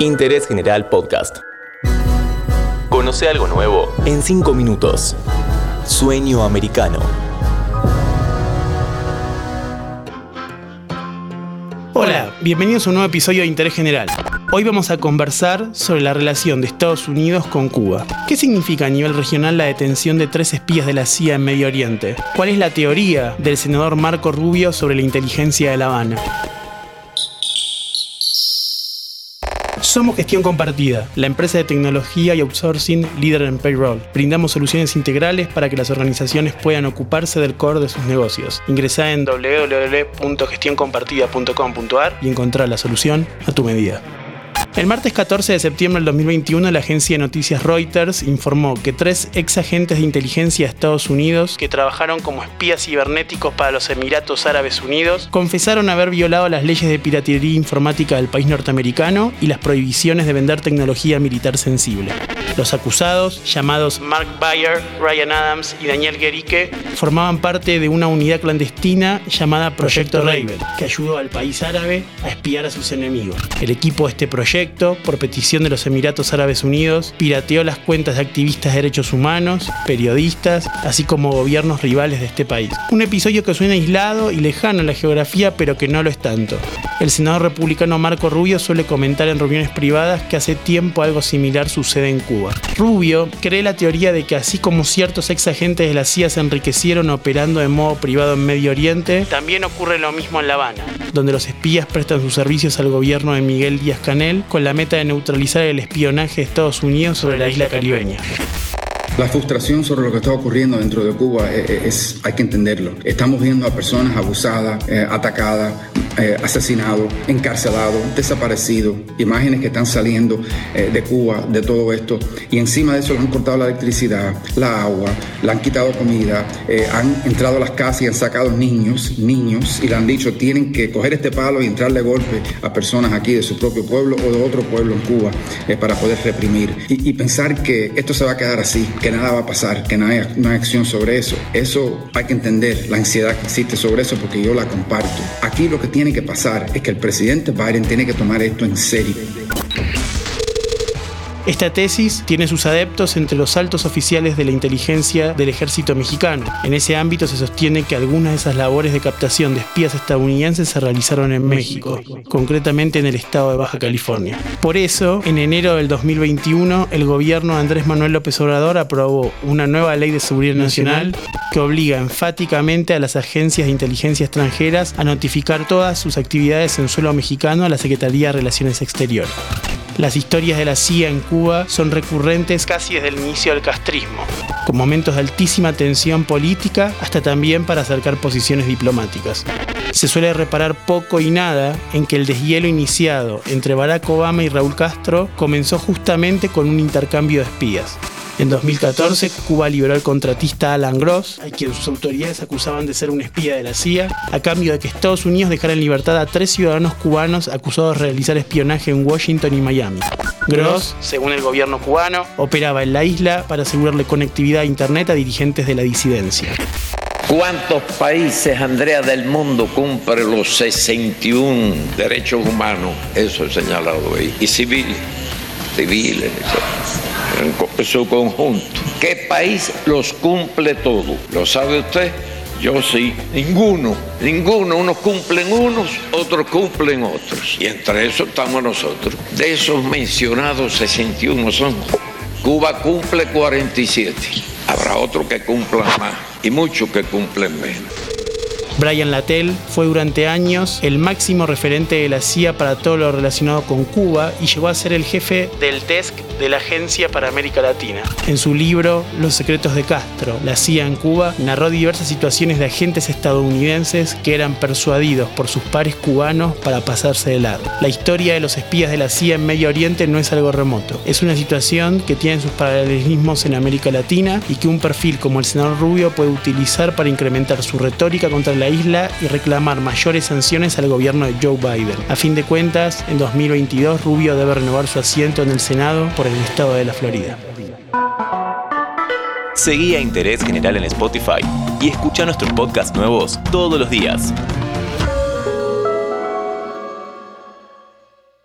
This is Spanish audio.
Interés General Podcast. Conoce algo nuevo en 5 minutos. Sueño americano. Hola, bienvenidos a un nuevo episodio de Interés General. Hoy vamos a conversar sobre la relación de Estados Unidos con Cuba. ¿Qué significa a nivel regional la detención de tres espías de la CIA en Medio Oriente? ¿Cuál es la teoría del senador Marco Rubio sobre la inteligencia de La Habana? Somos Gestión Compartida, la empresa de tecnología y outsourcing líder en payroll. Brindamos soluciones integrales para que las organizaciones puedan ocuparse del core de sus negocios. Ingresá en www.gestioncompartida.com.ar y encontrar la solución a tu medida. El martes 14 de septiembre del 2021, la agencia de noticias Reuters informó que tres ex agentes de inteligencia de Estados Unidos, que trabajaron como espías cibernéticos para los Emiratos Árabes Unidos, confesaron haber violado las leyes de piratería informática del país norteamericano y las prohibiciones de vender tecnología militar sensible. Los acusados, llamados Mark Bayer, Ryan Adams y Daniel Gericke, formaban parte de una unidad clandestina llamada Proyecto Raven, que ayudó al país árabe a espiar a sus enemigos. El equipo de este proyecto, por petición de los Emiratos Árabes Unidos, pirateó las cuentas de activistas de derechos humanos, periodistas, así como gobiernos rivales de este país. Un episodio que suena aislado y lejano en la geografía, pero que no lo es tanto. El senador republicano Marco Rubio suele comentar en reuniones privadas que hace tiempo algo similar sucede en Cuba. Rubio cree la teoría de que así como ciertos ex agentes de la CIA se enriquecieron operando de modo privado en Medio Oriente, también ocurre lo mismo en La Habana, donde los espías prestan sus servicios al gobierno de Miguel Díaz Canel con la meta de neutralizar el espionaje de Estados Unidos sobre la isla caribeña. La frustración sobre lo que está ocurriendo dentro de Cuba es, hay que entenderlo. Estamos viendo a personas abusadas, eh, atacadas, eh, asesinado, encarcelado, desaparecido, imágenes que están saliendo eh, de Cuba, de todo esto, y encima de eso le han cortado la electricidad, la agua, le han quitado comida, eh, han entrado a las casas y han sacado niños, niños, y le han dicho tienen que coger este palo y entrarle golpe a personas aquí de su propio pueblo o de otro pueblo en Cuba para poder reprimir. Y, pensar que esto se va a quedar así, que nada va a pasar, que no hay, no hay acción sobre eso, eso hay que entender la ansiedad que existe sobre eso porque yo la comparto. Aquí lo que tiene que pasar es que el presidente Biden tiene que tomar esto en serio. Esta tesis tiene sus adeptos entre los altos oficiales de la inteligencia del ejército mexicano. En ese ámbito se sostiene que algunas de esas labores de captación de espías estadounidenses se realizaron en México, concretamente en el estado de Baja California. Por eso, en enero del 2021, el gobierno de Andrés Manuel López Obrador aprobó una nueva ley de seguridad nacional que obliga enfáticamente a las agencias de inteligencia extranjeras a notificar todas sus actividades en suelo mexicano a la Secretaría de Relaciones Exteriores. Las historias de la CIA en Cuba son recurrentes casi desde el inicio del castrismo, con momentos de altísima tensión política hasta también para acercar posiciones diplomáticas. Se suele reparar poco y nada en que el deshielo iniciado entre Barack Obama y Raúl Castro comenzó justamente con un intercambio de espías. En 2014, Cuba liberó al contratista Alan Gross, a quien sus autoridades acusaban de ser un espía de la CIA, a cambio de que Estados Unidos dejara en libertad a tres ciudadanos cubanos acusados de realizar espionaje en Washington y Miami. Gross, según el gobierno cubano, operaba en la isla para asegurarle conectividad a Internet a dirigentes de la disidencia. ¿Cuántos países, Andrea, del mundo cumplen los 61 derechos humanos? Eso es señalado ahí. Y civiles, civiles, en su conjunto. ¿Qué país los cumple todos? ¿Lo sabe usted? Yo sí. Ninguno, ninguno. Unos cumplen unos, otros cumplen otros. Y entre eso estamos nosotros. De esos mencionados 61 son. Cuba cumple 47. Habrá otros que cumplan más y muchos que cumplen menos. Brian Lattel fue durante años el máximo referente de la CIA para todo lo relacionado con Cuba y llegó a ser el jefe del desk de la Agencia para América Latina. En su libro Los secretos de Castro, la CIA en Cuba, narró diversas situaciones de agentes estadounidenses que eran persuadidos por sus pares cubanos para pasarse de lado. La historia de los espías de la CIA en Medio Oriente no es algo remoto. Es una situación que tiene sus paralelismos en América Latina y que un perfil como el senador Rubio puede utilizar para incrementar su retórica contra la isla y reclamar mayores sanciones al gobierno de Joe Biden. A fin de cuentas, en 2022 Rubio debe renovar su asiento en el Senado por el estado de la Florida. Seguí a Interés General en Spotify y escucha nuestros podcasts nuevos todos los días.